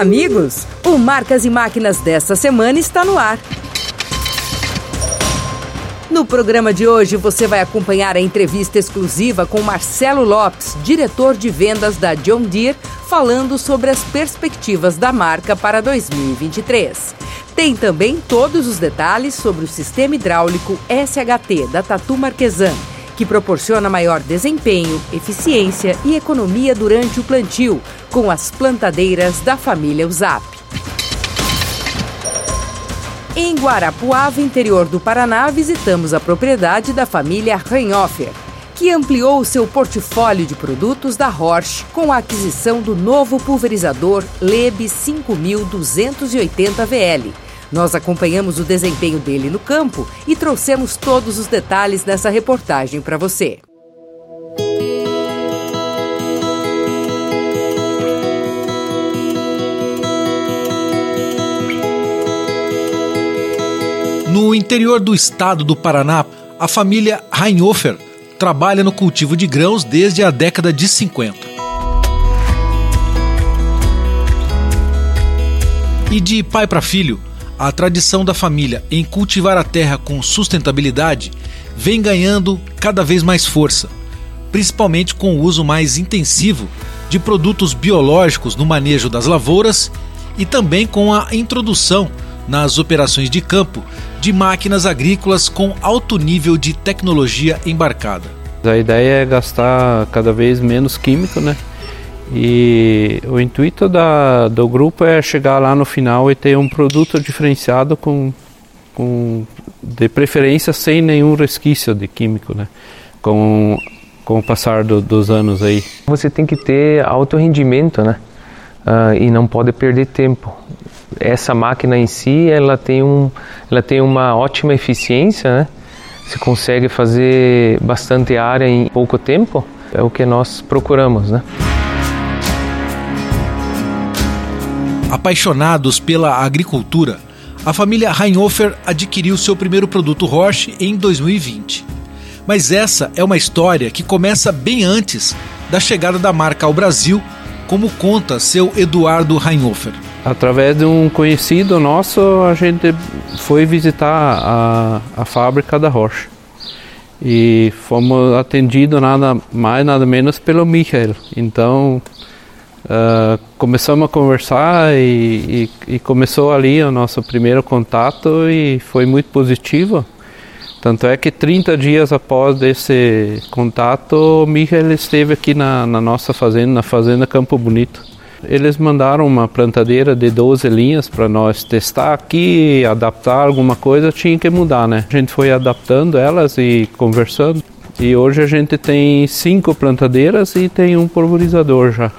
Amigos! O Marcas e Máquinas desta semana está no ar. No programa de hoje, você vai acompanhar a entrevista exclusiva com Marcelo Lopes, diretor de vendas da John Deere, falando sobre as perspectivas da marca para 2023. Tem também todos os detalhes sobre o sistema hidráulico SHT da Tatu Marquesan, que proporciona maior desempenho, eficiência e economia durante o plantio, com as plantadeiras da família USAP. Em Guarapuava, interior do Paraná, visitamos a propriedade da família Reinhofer, que ampliou seu portfólio de produtos da Horsch com a aquisição do novo pulverizador Leb 5280 VL. Nós acompanhamos o desempenho dele no campo e trouxemos todos os detalhes dessa reportagem para você. No interior do estado do Paraná, a família Reinhofer trabalha no cultivo de grãos desde a década de 50. E de pai para filho, a tradição da família em cultivar a terra com sustentabilidade vem ganhando cada vez mais força, principalmente com o uso mais intensivo de produtos biológicos no manejo das lavouras e também com a introdução nas operações de campo de máquinas agrícolas com alto nível de tecnologia embarcada. A ideia é gastar cada vez menos químico, né? E o intuito da, do grupo é chegar lá no final e ter um produto diferenciado com, com de preferência sem nenhum resquício de químico, né? Com, com o passar do, dos anos aí. Você tem que ter alto rendimento, né? Uh, e não pode perder tempo essa máquina em si ela tem, um, ela tem uma ótima eficiência, né? Se consegue fazer bastante área em pouco tempo, é o que nós procuramos, né? Apaixonados pela agricultura, a família Reinhofer adquiriu seu primeiro produto Roche em 2020. Mas essa é uma história que começa bem antes da chegada da marca ao Brasil, como conta seu Eduardo Reinhofer. Através de um conhecido nosso, a gente foi visitar a, a fábrica da Rocha. E fomos atendidos nada mais, nada menos pelo Michael. Então, uh, começamos a conversar e, e, e, começou ali o nosso primeiro contato e foi muito positivo. Tanto é que 30 dias após esse contato, o Michael esteve aqui na, na nossa fazenda, na Fazenda Campo Bonito. Eles mandaram uma plantadeira de 12 linhas para nós testar aqui, adaptar alguma coisa, tinha que mudar, né? A gente foi adaptando elas e conversando. E hoje a gente tem cinco plantadeiras e tem um pulverizador já.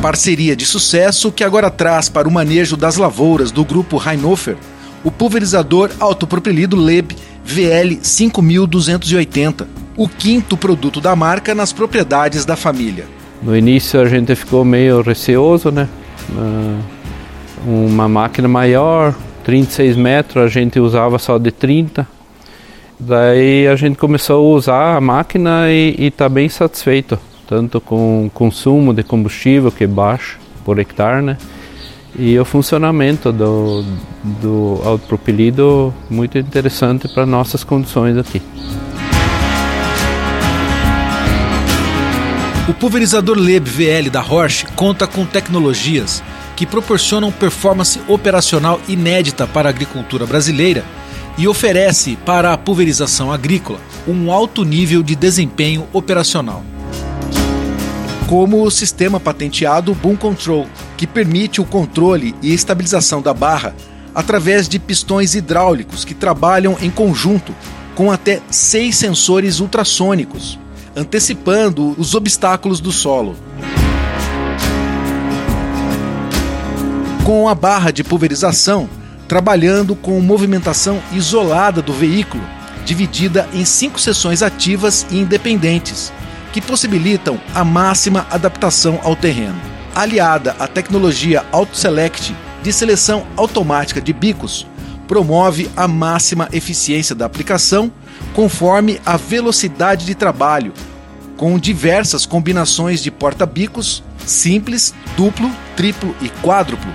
Parceria de sucesso que agora traz para o manejo das lavouras do grupo Reinhofer o pulverizador autopropelido Leb VL 5280 o quinto produto da marca nas propriedades da família. No início a gente ficou meio receoso, né? Uma máquina maior, 36 metros, a gente usava só de 30. Daí a gente começou a usar a máquina e está bem satisfeito, tanto com consumo de combustível que é baixo por hectare, né? E o funcionamento do, do autopropelido muito interessante para nossas condições aqui. O pulverizador Leb VL da Roche conta com tecnologias que proporcionam performance operacional inédita para a agricultura brasileira e oferece para a pulverização agrícola um alto nível de desempenho operacional. Como o sistema patenteado Boom Control, que permite o controle e estabilização da barra através de pistões hidráulicos que trabalham em conjunto com até seis sensores ultrassônicos antecipando os obstáculos do solo. Com a barra de pulverização, trabalhando com movimentação isolada do veículo, dividida em cinco seções ativas e independentes, que possibilitam a máxima adaptação ao terreno. Aliada à tecnologia Auto Select de seleção automática de bicos, promove a máxima eficiência da aplicação conforme a velocidade de trabalho com diversas combinações de porta-bicos, simples, duplo, triplo e quádruplo,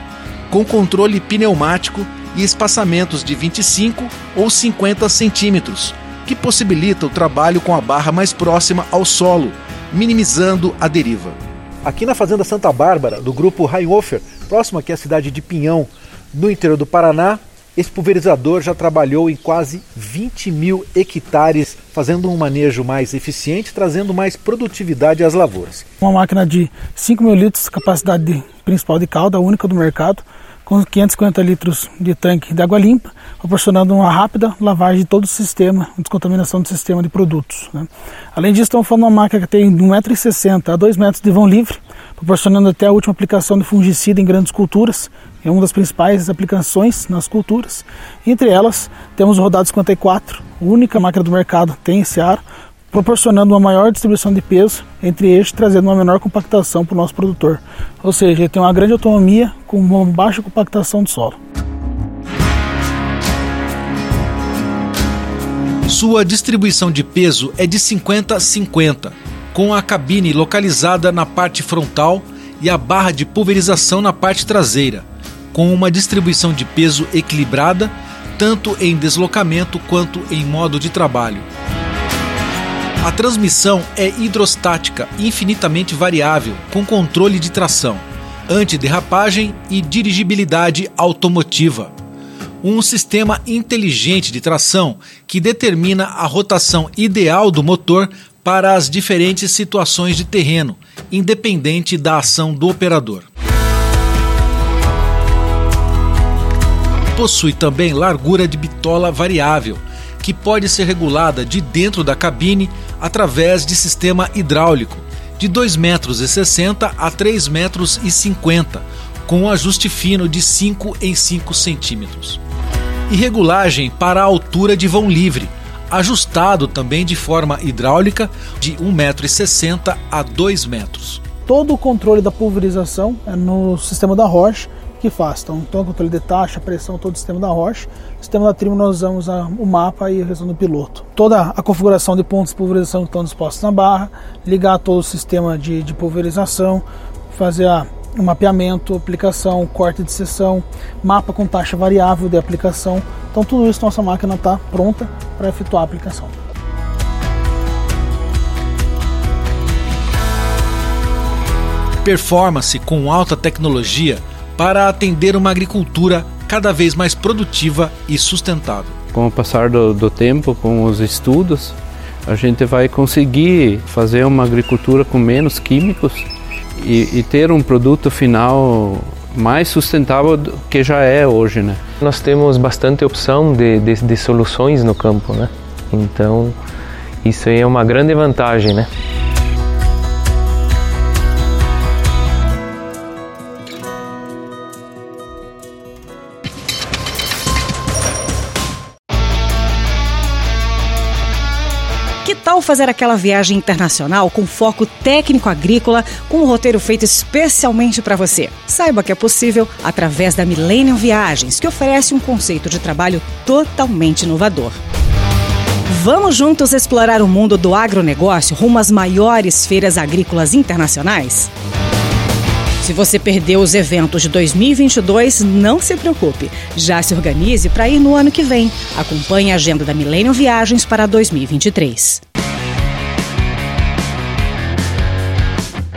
com controle pneumático e espaçamentos de 25 ou 50 centímetros, que possibilita o trabalho com a barra mais próxima ao solo, minimizando a deriva. Aqui na Fazenda Santa Bárbara, do grupo Rheinhofer, próximo aqui à cidade de Pinhão, no interior do Paraná, esse pulverizador já trabalhou em quase 20 mil hectares, fazendo um manejo mais eficiente, trazendo mais produtividade às lavouras. Uma máquina de 5 mil litros, capacidade de, principal de calda, única do mercado, com 550 litros de tanque de água limpa, proporcionando uma rápida lavagem de todo o sistema, descontaminação do sistema de produtos. Né? Além disso, estamos falando de uma máquina que tem 1,60m a 2 metros de vão livre, proporcionando até a última aplicação de fungicida em grandes culturas, é uma das principais aplicações nas culturas. Entre elas, temos o Rodado 54, única máquina do mercado tem esse ar, proporcionando uma maior distribuição de peso entre eixos, trazendo uma menor compactação para o nosso produtor. Ou seja, ele tem uma grande autonomia com uma baixa compactação do solo. Sua distribuição de peso é de 50-50, com a cabine localizada na parte frontal e a barra de pulverização na parte traseira com uma distribuição de peso equilibrada, tanto em deslocamento quanto em modo de trabalho. A transmissão é hidrostática, infinitamente variável, com controle de tração, antiderrapagem e dirigibilidade automotiva. Um sistema inteligente de tração que determina a rotação ideal do motor para as diferentes situações de terreno, independente da ação do operador. Possui também largura de bitola variável, que pode ser regulada de dentro da cabine através de sistema hidráulico de 2,60 metros a 3,50 metros, com um ajuste fino de 5 em 5 centímetros. E regulagem para a altura de vão livre, ajustado também de forma hidráulica de 1,60 metro a 2 metros. Todo o controle da pulverização é no sistema da Roche que faz. Então, todo o controle de taxa, pressão, todo o sistema da rocha. Sistema da tribo nós usamos a, o mapa e a revisão do piloto. Toda a configuração de pontos de pulverização que estão dispostos na barra, ligar todo o sistema de, de pulverização, fazer a, o mapeamento, aplicação, corte de seção, mapa com taxa variável de aplicação. Então tudo isso nossa máquina está pronta para efetuar a aplicação. Performance com alta tecnologia para atender uma agricultura cada vez mais produtiva e sustentável. Com o passar do, do tempo, com os estudos, a gente vai conseguir fazer uma agricultura com menos químicos e, e, ter um produto final mais sustentável do que já é hoje, né? Nós temos bastante opção de, de, de soluções no campo, né? Então, isso aí é uma grande vantagem, né? Fazer aquela viagem internacional com foco técnico agrícola, com um roteiro feito especialmente para você? Saiba que é possível através da Millennium Viagens, que oferece um conceito de trabalho totalmente inovador. Vamos juntos explorar o mundo do agronegócio rumo às maiores feiras agrícolas internacionais? Se você perdeu os eventos de 2022, não se preocupe. Já se organize para ir no ano que vem. Acompanhe a agenda da Millennium Viagens para 2023.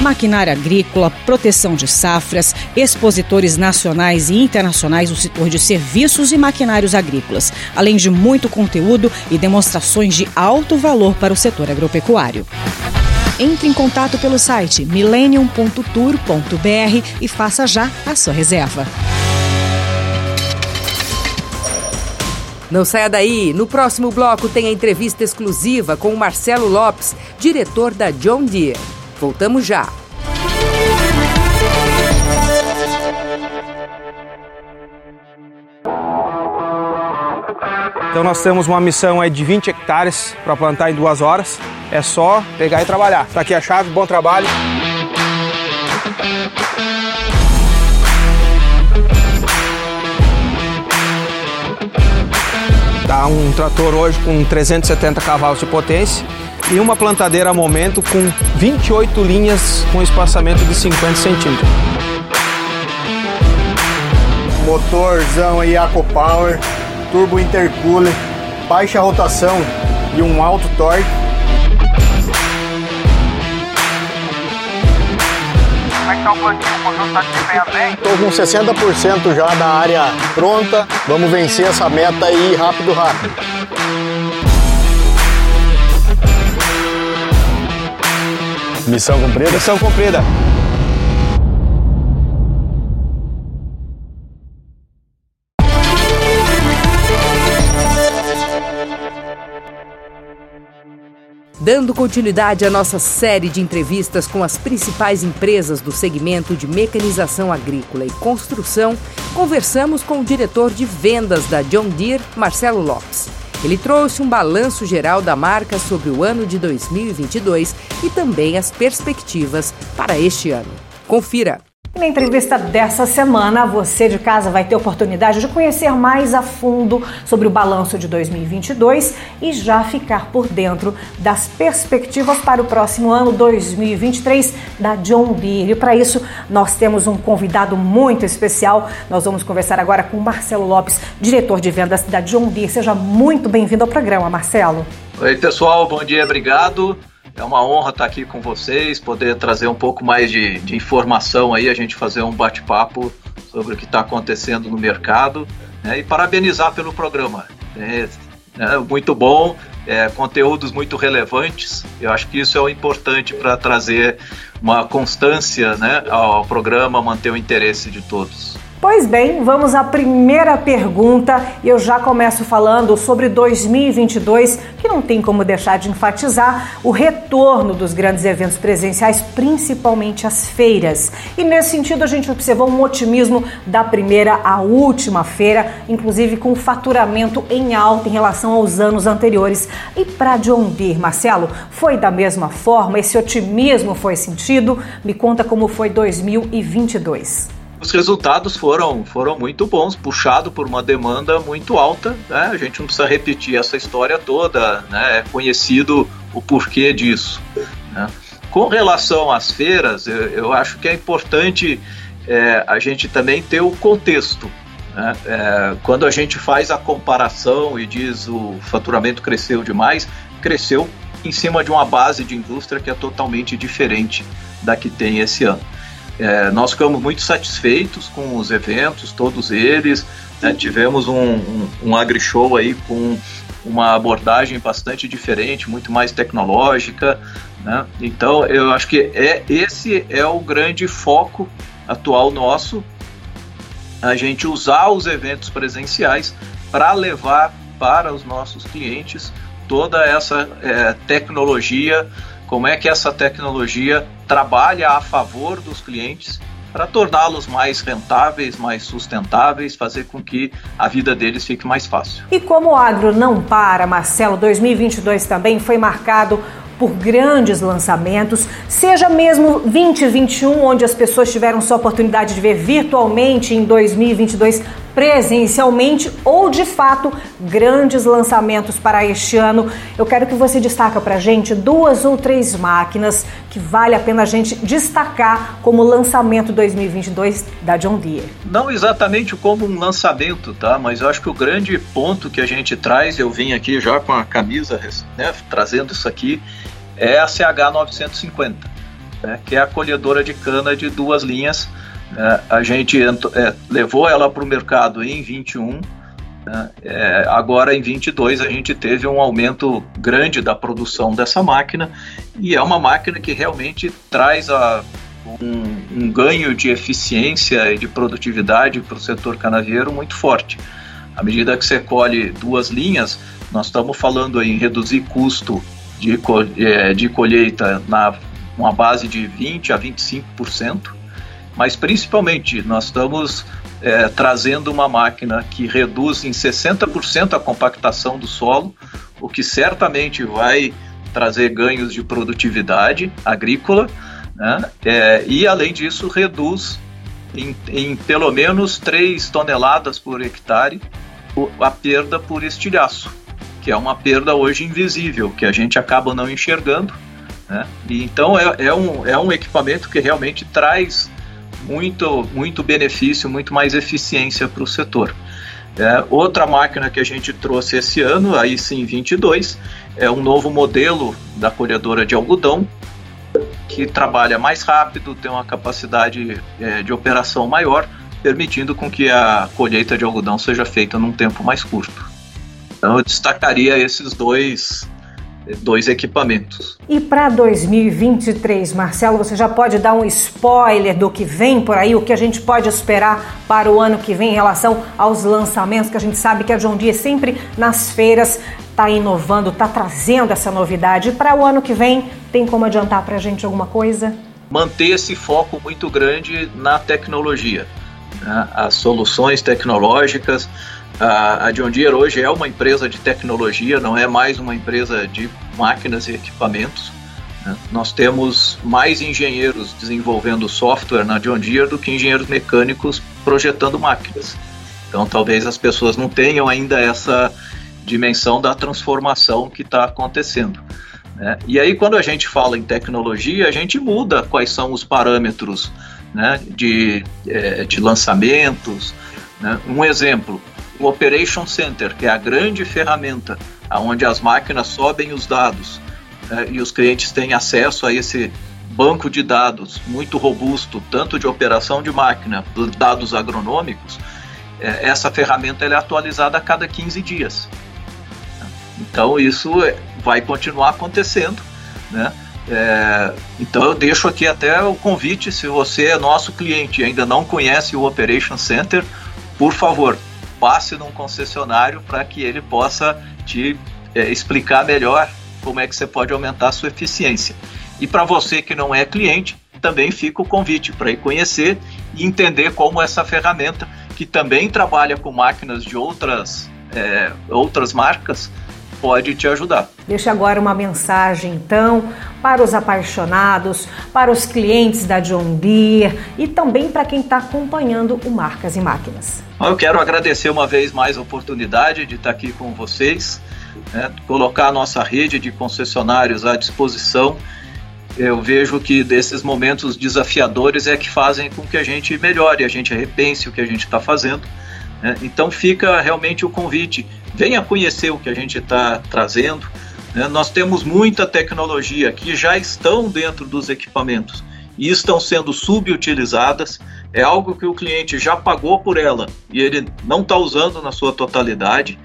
maquinária agrícola, proteção de safras, expositores nacionais e internacionais do setor de serviços e maquinários agrícolas, além de muito conteúdo e demonstrações de alto valor para o setor agropecuário. Entre em contato pelo site millennium.tour.br e faça já a sua reserva. Não saia daí, no próximo bloco tem a entrevista exclusiva com o Marcelo Lopes, diretor da John Deere. Voltamos já. Então nós temos uma missão aí de 20 hectares para plantar em duas horas. É só pegar e trabalhar. Tá aqui a chave, bom trabalho. Tá um trator hoje com 370 cavalos de potência e uma plantadeira a momento com 28 linhas com espaçamento de 50 centímetros. Motorzão aí Power turbo intercooler, baixa rotação e um alto torque. Como é que tá o plantio? O conjunto tá desempenhando bem? Tô com 60% já da área pronta. Vamos vencer essa meta aí rápido, rápido. Missão cumprida? Missão cumprida. Dando continuidade à nossa série de entrevistas com as principais empresas do segmento de mecanização agrícola e construção, conversamos com o diretor de vendas da John Deere, Marcelo Lopes. Ele trouxe um balanço geral da marca sobre o ano de 2022 e também as perspectivas para este ano. Confira! Na entrevista dessa semana, você de casa vai ter oportunidade de conhecer mais a fundo sobre o balanço de 2022 e já ficar por dentro das perspectivas para o próximo ano 2023 da John Deere. E para isso, nós temos um convidado muito especial. Nós vamos conversar agora com Marcelo Lopes, diretor de vendas da John Deere. Seja muito bem-vindo ao programa, Marcelo. Oi, pessoal, bom dia, obrigado. É uma honra estar aqui com vocês, poder trazer um pouco mais de, de informação aí, a gente fazer um bate-papo sobre o que está acontecendo no mercado né, e parabenizar pelo programa. É, é muito bom, é, conteúdos muito relevantes. Eu acho que isso é o importante para trazer uma constância né, ao programa, manter o interesse de todos. Pois bem, vamos à primeira pergunta e eu já começo falando sobre 2022, que não tem como deixar de enfatizar o retorno dos grandes eventos presenciais, principalmente as feiras. E nesse sentido, a gente observou um otimismo da primeira à última feira, inclusive com faturamento em alta em relação aos anos anteriores. E para John Deere, Marcelo, foi da mesma forma? Esse otimismo foi sentido? Me conta como foi 2022 os resultados foram, foram muito bons, puxado por uma demanda muito alta. Né? A gente não precisa repetir essa história toda, né? é conhecido o porquê disso. Né? Com relação às feiras, eu, eu acho que é importante é, a gente também ter o contexto. Né? É, quando a gente faz a comparação e diz o faturamento cresceu demais, cresceu em cima de uma base de indústria que é totalmente diferente da que tem esse ano. É, nós ficamos muito satisfeitos com os eventos, todos eles. Né? Tivemos um, um, um agri-show aí com uma abordagem bastante diferente, muito mais tecnológica. Né? Então, eu acho que é, esse é o grande foco atual nosso, a gente usar os eventos presenciais para levar para os nossos clientes toda essa é, tecnologia como é que essa tecnologia trabalha a favor dos clientes para torná-los mais rentáveis, mais sustentáveis, fazer com que a vida deles fique mais fácil. E como o agro não para, Marcelo, 2022 também foi marcado por grandes lançamentos, seja mesmo 2021, onde as pessoas tiveram sua oportunidade de ver virtualmente em 2022 presencialmente ou de fato grandes lançamentos para este ano. Eu quero que você destaque para a gente duas ou três máquinas que vale a pena a gente destacar como lançamento 2022 da John Deere. Não exatamente como um lançamento, tá? Mas eu acho que o grande ponto que a gente traz, eu vim aqui já com a camisa, né, trazendo isso aqui, é a CH 950, né, que é a colhedora de cana de duas linhas é, a gente é, levou ela para o mercado em 21, Né? É, agora em 22 a gente teve um aumento grande da produção dessa máquina e é uma máquina que realmente traz a, um, um ganho de eficiência e de produtividade para o setor canavieiro muito forte. À medida que você colhe duas linhas, nós estamos falando em reduzir custo de, é, de colheita na uma base de 20 a 25%, mas principalmente nós estamos é, trazendo uma máquina que reduz em 60% a compactação do solo, o que certamente vai trazer ganhos de produtividade agrícola, né? é, e além disso reduz em, em, pelo menos 3 toneladas por hectare a perda por estilhaço, que é uma perda hoje invisível, que a gente acaba não enxergando. Né? E então é, é, um, é um equipamento que realmente traz muito, muito benefício, muito mais eficiência para o setor. É, outra máquina que a gente trouxe esse ano, aí sim 22, é um novo modelo da colhedora de algodão, que trabalha mais rápido, tem uma capacidade é, de operação maior, permitindo com que a colheita de algodão seja feita num tempo mais curto. Então eu destacaria esses dois dois equipamentos. E para 2023, Marcelo, você já pode dar um spoiler do que vem por aí, o que a gente pode esperar para o ano que vem em relação aos lançamentos, que a gente sabe que a John Deere sempre nas feiras está inovando, está trazendo essa novidade. Para o ano que vem, tem como adiantar para a gente alguma coisa? Manter esse foco muito grande na tecnologia, né? as soluções tecnológicas, a, John Deere hoje é uma empresa de tecnologia, não é mais uma empresa de máquinas e equipamentos. Né? Nós temos mais engenheiros desenvolvendo software na John Deere do que engenheiros mecânicos projetando máquinas. Então, talvez as pessoas não tenham ainda essa dimensão da transformação que está acontecendo. Né? E aí, quando a gente fala em tecnologia, a gente muda quais são os parâmetros né, de, é, de lançamentos. Né? Um exemplo: o Operation Center, que é a grande ferramenta onde as máquinas sobem os dados né, e os clientes têm acesso a esse banco de dados muito robusto, tanto de operação de máquina, dados agronômicos, é, essa ferramenta é atualizada a cada 15 dias. Então isso é, vai continuar acontecendo, né? É, então eu deixo aqui até o convite, se você é nosso cliente e ainda não conhece o Operation Center, por favor, passe num concessionário para que ele possa te é, explicar melhor como é que você pode aumentar a sua eficiência. E para você que não é cliente, também fica o convite para ir conhecer e entender como essa ferramenta, que também trabalha com máquinas de outras, é, outras marcas, pode te ajudar. Deixa agora uma mensagem, então, para os apaixonados, para os clientes da John Deere e também para quem está acompanhando o Marcas e Máquinas. Eu quero agradecer uma vez mais a oportunidade de estar aqui com vocês, né, colocar a nossa rede de concessionários à disposição. Eu vejo que desses momentos desafiadores é que fazem com que a gente melhore, a gente repense o que a gente está fazendo. Né? Então fica realmente o convite venha conhecer o que a gente está trazendo. Né? Nós temos muita tecnologia que já estão dentro dos equipamentos e estão sendo subutilizadas. É algo que o cliente já pagou por ela e ele não está usando na sua totalidade.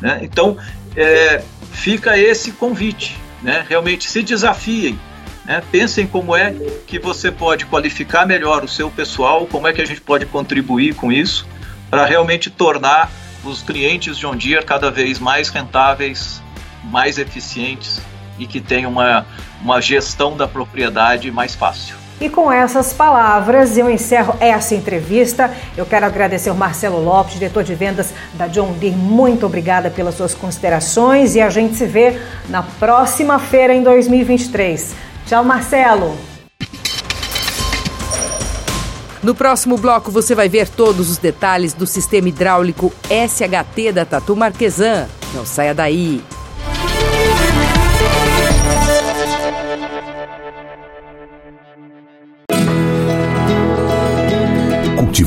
Né? Então, é, fica esse convite. Né? Realmente se desafiem. Né? Pensem como é que você pode qualificar melhor o seu pessoal, como é que a gente pode contribuir com isso para realmente tornar os clientes John Deere cada vez mais rentáveis, mais eficientes e que tenham uma, uma gestão da propriedade mais fácil. E com essas palavras eu encerro essa entrevista. Eu quero agradecer o Marcelo Lopes, diretor de vendas da John Deere. Muito obrigada pelas suas considerações e a gente se vê na próxima feira em 2023. Tchau, Marcelo. No próximo bloco você vai ver todos os detalhes do sistema hidráulico SHT da Tatu Marquesan. Não saia daí.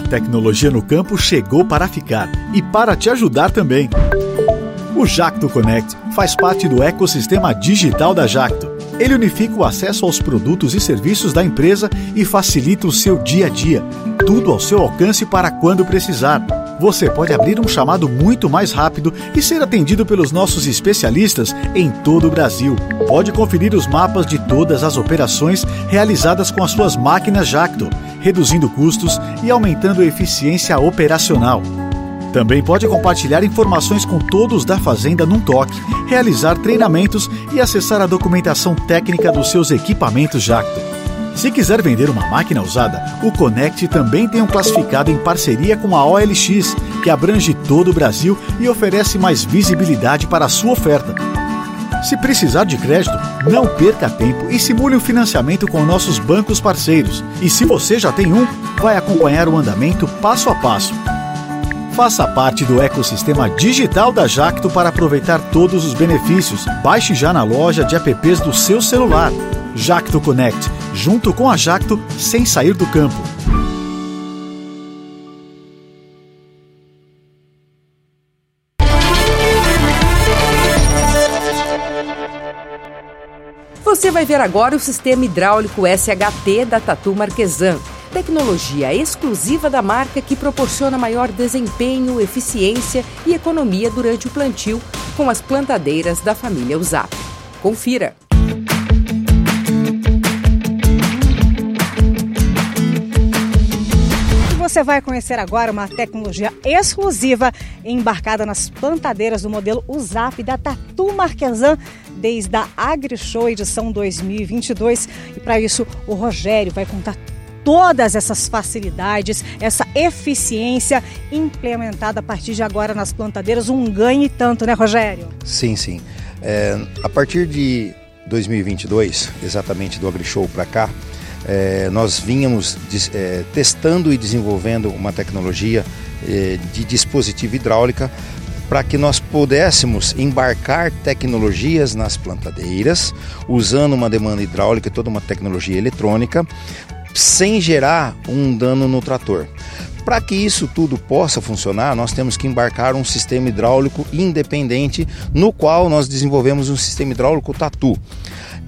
A tecnologia no campo chegou para ficar e para te ajudar também. O Jacto Connect faz parte do ecossistema digital da Jacto. Ele unifica o acesso aos produtos e serviços da empresa e facilita o seu dia a dia. Tudo ao seu alcance para quando precisar. Você pode abrir um chamado muito mais rápido e ser atendido pelos nossos especialistas em todo o Brasil. Pode conferir os mapas de todas as operações realizadas com as suas máquinas Jacto, reduzindo custos e aumentando a eficiência operacional. Também pode compartilhar informações com todos da Fazenda num toque, realizar treinamentos e acessar a documentação técnica dos seus equipamentos Jacto. Se quiser vender uma máquina usada, o Connect também tem um classificado em parceria com a OLX, que abrange todo o Brasil e oferece mais visibilidade para a sua oferta. Se precisar de crédito, não perca tempo e simule o financiamento com nossos bancos parceiros. E se você já tem um, vai acompanhar o andamento passo a passo. Faça parte do ecossistema digital da Jacto para aproveitar todos os benefícios. Baixe já na loja de apps do seu celular. Jacto Connect, junto com a Jacto, sem sair do campo. Vai ver agora o sistema hidráulico SHT da Tatu Marquesan tecnologia exclusiva da marca que proporciona maior desempenho, eficiência e economia durante o plantio com as plantadeiras da família Usap. Confira! Você vai conhecer agora uma tecnologia exclusiva embarcada nas plantadeiras do modelo USAP da Tatu Marquesan desde a AgriShow edição 2022. E para isso, o Rogério vai contar todas essas facilidades, essa eficiência implementada a partir de agora nas plantadeiras, um ganho e tanto, né, Rogério? Sim, sim. É, a partir de 2022, exatamente do AgriShow para cá, é, nós vínhamos é, testando e desenvolvendo uma tecnologia é, de dispositivo hidráulica para que nós pudéssemos embarcar tecnologias nas plantadeiras, usando uma demanda hidráulica e toda uma tecnologia eletrônica, sem gerar um dano no trator. Para que isso tudo possa funcionar, nós temos que embarcar um sistema hidráulico independente, no qual nós desenvolvemos um sistema hidráulico Tatu.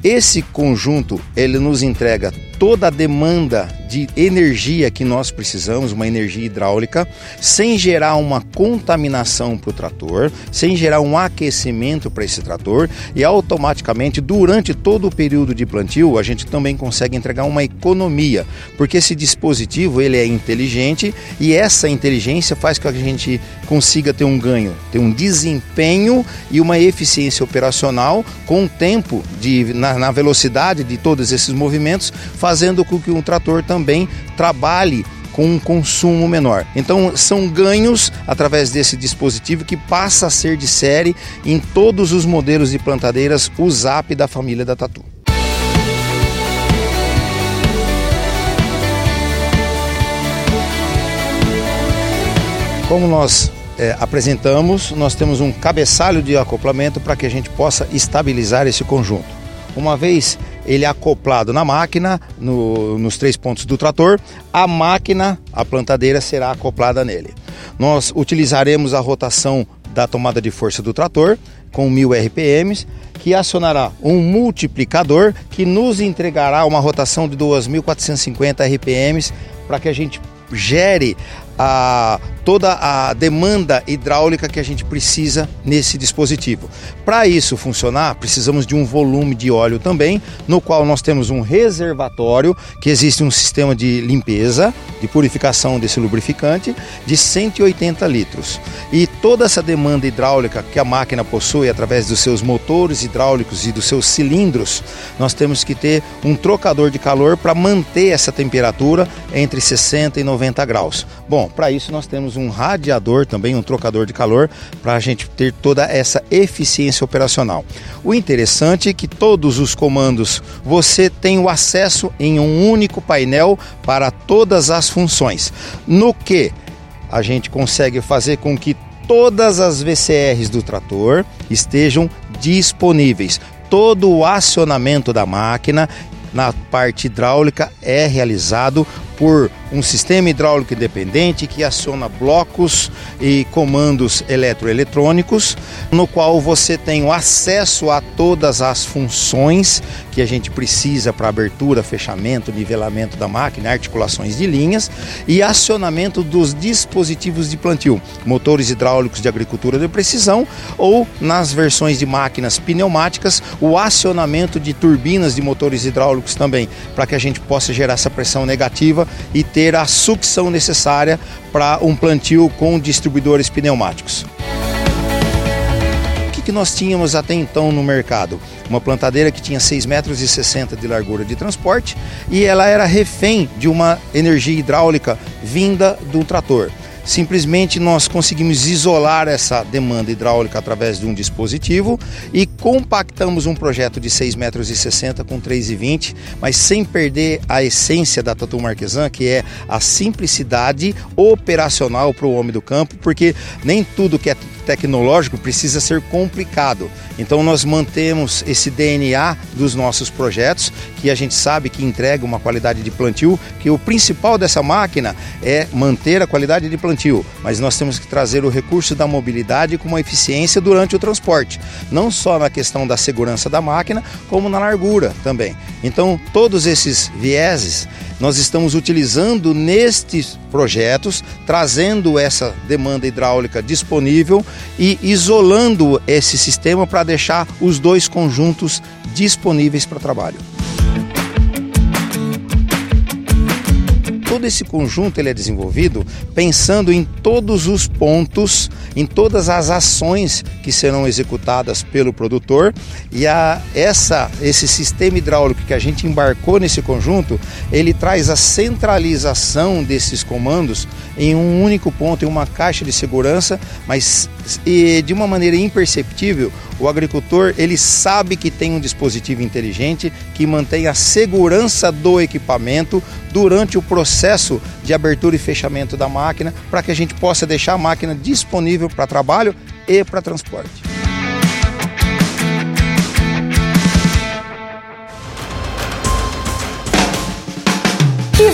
Esse conjunto ele nos entrega toda a demanda de energia que nós precisamos, uma energia hidráulica, sem gerar uma contaminação para o trator, sem gerar um aquecimento para esse trator e automaticamente durante todo o período de plantio a gente também consegue entregar uma economia, porque esse dispositivo ele é inteligente e essa inteligência faz com que a gente consiga ter um ganho, ter um desempenho e uma eficiência operacional com o tempo de na, na velocidade de todos esses movimentos, com que um trator também trabalhe com um consumo menor. Então são ganhos através desse dispositivo que passa a ser de série em todos os modelos de plantadeiras USAP da família da Tatu. Como nós é, apresentamos, nós temos um cabeçalho de acoplamento para que a gente possa estabilizar esse conjunto. Uma vez ele acoplado na máquina, no, nos três pontos do trator, a máquina, a plantadeira será acoplada nele. Nós utilizaremos a rotação da tomada de força do trator com 1000 RPMs, que acionará um multiplicador que nos entregará uma rotação de 2450 RPMs para que a gente gere a, toda a demanda hidráulica que a gente precisa nesse dispositivo. Para isso funcionar, precisamos de um volume de óleo também, no qual nós temos um reservatório, que existe um sistema de limpeza, de purificação desse lubrificante, de 180 litros. E toda essa demanda hidráulica que a máquina possui através dos seus motores hidráulicos e dos seus cilindros, nós temos que ter um trocador de calor para manter essa temperatura entre 60 e 90 graus. Bom, para isso nós temos um radiador também, um trocador de calor, para a gente ter toda essa eficiência operacional. O interessante é que todos os comandos você tem o acesso em um único painel para todas as funções. No que a gente consegue fazer com que todas as VCRs do trator estejam disponíveis. Todo o acionamento da máquina na parte hidráulica é realizado por um sistema hidráulico independente que aciona blocos e comandos eletroeletrônicos, no qual você tem o acesso a todas as funções que a gente precisa para abertura, fechamento, nivelamento da máquina, articulações de linhas e acionamento dos dispositivos de plantio, motores hidráulicos de agricultura de precisão ou nas versões de máquinas pneumáticas, o acionamento de turbinas de motores hidráulicos também, para que a gente possa gerar essa pressão negativa e ter a sucção necessária para um plantio com distribuidores pneumáticos. O que, nós tínhamos até então no mercado? Uma plantadeira que tinha 6,60 metros e de largura de transporte e ela era refém de uma energia hidráulica vinda do trator. Simplesmente nós conseguimos isolar essa demanda hidráulica através de um dispositivo e compactamos um projeto de 6,60 metros com 3,20, mas sem perder a essência da Tatu Marquesan, que é a simplicidade operacional para o homem do campo, porque nem tudo que é tecnológico precisa ser complicado. Então nós mantemos esse DNA dos nossos projetos, que a gente sabe que entrega uma qualidade de plantio, que o principal dessa máquina é manter a qualidade de plantio, mas nós temos que trazer o recurso da mobilidade com uma eficiência durante o transporte, não só na questão da segurança da máquina, como na largura também. Então todos esses vieses nós estamos utilizando nestes projetos, trazendo essa demanda hidráulica disponível e isolando esse sistema para deixar os dois conjuntos disponíveis para trabalho. Todo esse conjunto ele é desenvolvido pensando em todos os pontos, em todas as ações que serão executadas pelo produtor. E a, essa, esse sistema hidráulico que a gente embarcou nesse conjunto, ele traz a centralização desses comandos em um único ponto, em uma caixa de segurança, mas de uma maneira imperceptível, o agricultor ele sabe que tem um dispositivo inteligente que mantém a segurança do equipamento durante o processo de abertura e fechamento da máquina, para que a gente possa deixar a máquina disponível para trabalho e para transporte.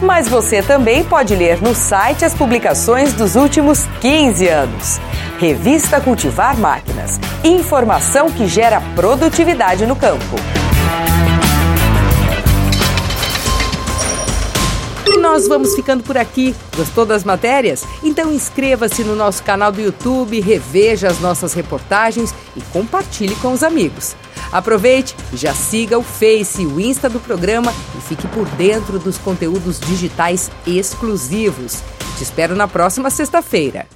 Mas você também pode ler no site as publicações dos últimos 15 anos. Revista Cultivar Máquinas. Informação que gera produtividade no campo. E nós vamos ficando por aqui. Gostou das matérias? Então inscreva-se no nosso canal do YouTube, reveja as nossas reportagens e compartilhe com os amigos. Aproveite e já siga o Face e o Insta do programa e fique por dentro dos conteúdos digitais exclusivos. Te espero na próxima sexta-feira.